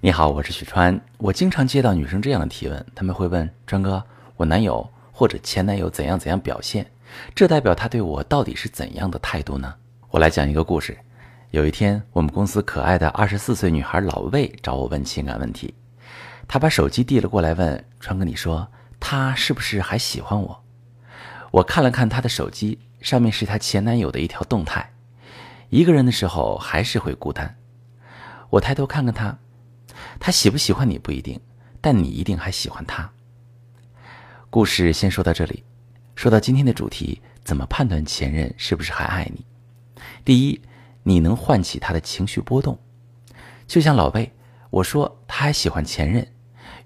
你好，我是许川。我经常接到女生这样的提问，她们会问川哥：“我男友或者前男友怎样怎样表现？这代表他对我到底是怎样的态度呢？”我来讲一个故事。有一天，我们公司可爱的二十四岁女孩老魏找我问情感问题，她把手机递了过来，问川哥：“你说他是不是还喜欢我？”我看了看她的手机，上面是她前男友的一条动态。一个人的时候还是会孤单。我抬头看看她。他喜不喜欢你不一定，但你一定还喜欢他。故事先说到这里，说到今天的主题，怎么判断前任是不是还爱你？第一，你能唤起他的情绪波动，就像老魏，我说他还喜欢前任，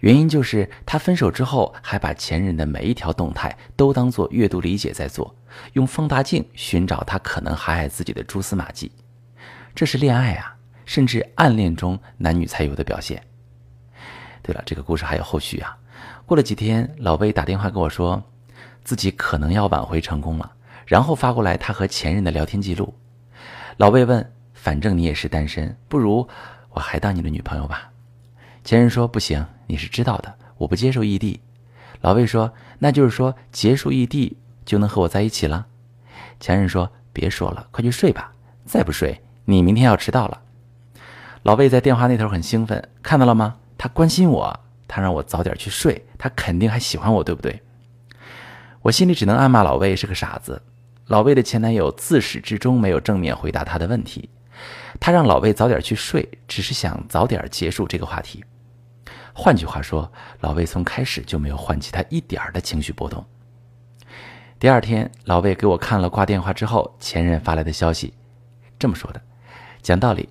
原因就是他分手之后还把前任的每一条动态都当做阅读理解在做，用放大镜寻找他可能还爱自己的蛛丝马迹，这是恋爱啊。甚至暗恋中男女才有的表现。对了，这个故事还有后续啊！过了几天，老魏打电话跟我说，自己可能要挽回成功了，然后发过来他和前任的聊天记录。老魏问：“反正你也是单身，不如我还当你的女朋友吧？”前任说：“不行，你是知道的，我不接受异地。”老魏说：“那就是说结束异地就能和我在一起了？”前任说：“别说了，快去睡吧，再不睡你明天要迟到了。”老魏在电话那头很兴奋，看到了吗？他关心我，他让我早点去睡，他肯定还喜欢我，对不对？我心里只能暗骂老魏是个傻子。老魏的前男友自始至终没有正面回答他的问题，他让老魏早点去睡，只是想早点结束这个话题。换句话说，老魏从开始就没有唤起他一点的情绪波动。第二天，老魏给我看了挂电话之后前任发来的消息，这么说的：讲道理。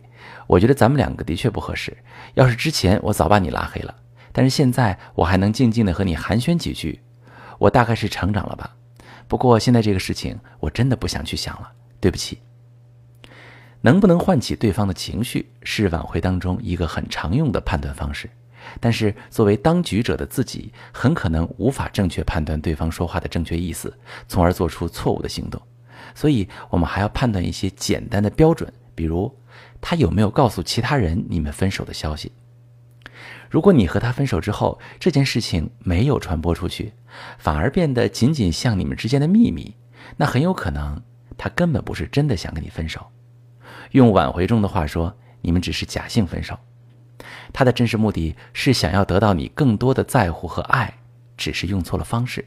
我觉得咱们两个的确不合适。要是之前我早把你拉黑了，但是现在我还能静静的和你寒暄几句，我大概是成长了吧。不过现在这个事情我真的不想去想了，对不起。能不能唤起对方的情绪是挽回当中一个很常用的判断方式，但是作为当局者的自己很可能无法正确判断对方说话的正确意思，从而做出错误的行动。所以我们还要判断一些简单的标准，比如。他有没有告诉其他人你们分手的消息？如果你和他分手之后，这件事情没有传播出去，反而变得仅仅像你们之间的秘密，那很有可能他根本不是真的想跟你分手。用挽回中的话说，你们只是假性分手。他的真实目的是想要得到你更多的在乎和爱，只是用错了方式。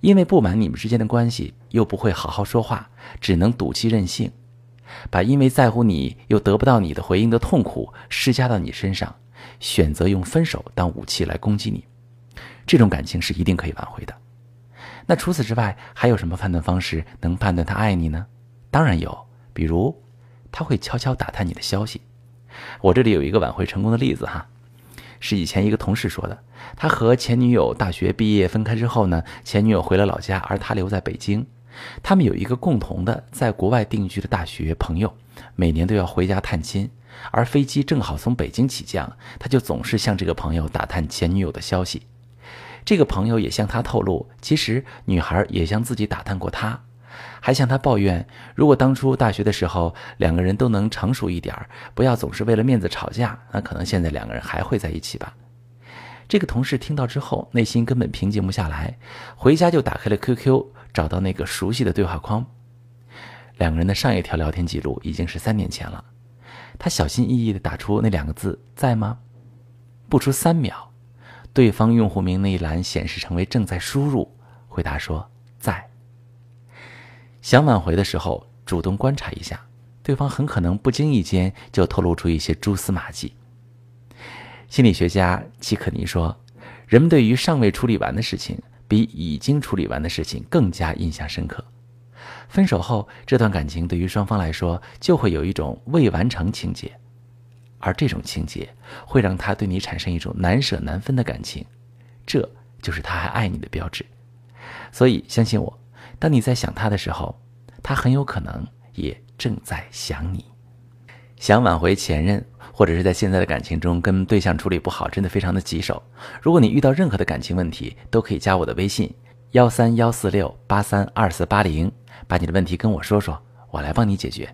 因为不满你们之间的关系，又不会好好说话，只能赌气任性。把因为在乎你又得不到你的回应的痛苦施加到你身上，选择用分手当武器来攻击你，这种感情是一定可以挽回的。那除此之外，还有什么判断方式能判断他爱你呢？当然有，比如他会悄悄打探你的消息。我这里有一个挽回成功的例子哈，是以前一个同事说的。他和前女友大学毕业分开之后呢，前女友回了老家，而他留在北京。他们有一个共同的在国外定居的大学朋友，每年都要回家探亲，而飞机正好从北京起降，他就总是向这个朋友打探前女友的消息。这个朋友也向他透露，其实女孩也向自己打探过他，还向他抱怨，如果当初大学的时候两个人都能成熟一点，不要总是为了面子吵架，那可能现在两个人还会在一起吧。这个同事听到之后，内心根本平静不下来，回家就打开了 QQ。找到那个熟悉的对话框，两个人的上一条聊天记录已经是三年前了。他小心翼翼地打出那两个字：“在吗？”不出三秒，对方用户名那一栏显示成为正在输入，回答说：“在。”想挽回的时候，主动观察一下，对方很可能不经意间就透露出一些蛛丝马迹。心理学家齐可尼说：“人们对于尚未处理完的事情。”比已经处理完的事情更加印象深刻。分手后，这段感情对于双方来说就会有一种未完成情节，而这种情节会让他对你产生一种难舍难分的感情，这就是他还爱你的标志。所以，相信我，当你在想他的时候，他很有可能也正在想你。想挽回前任。或者是在现在的感情中跟对象处理不好，真的非常的棘手。如果你遇到任何的感情问题，都可以加我的微信幺三幺四六八三二四八零，把你的问题跟我说说，我来帮你解决。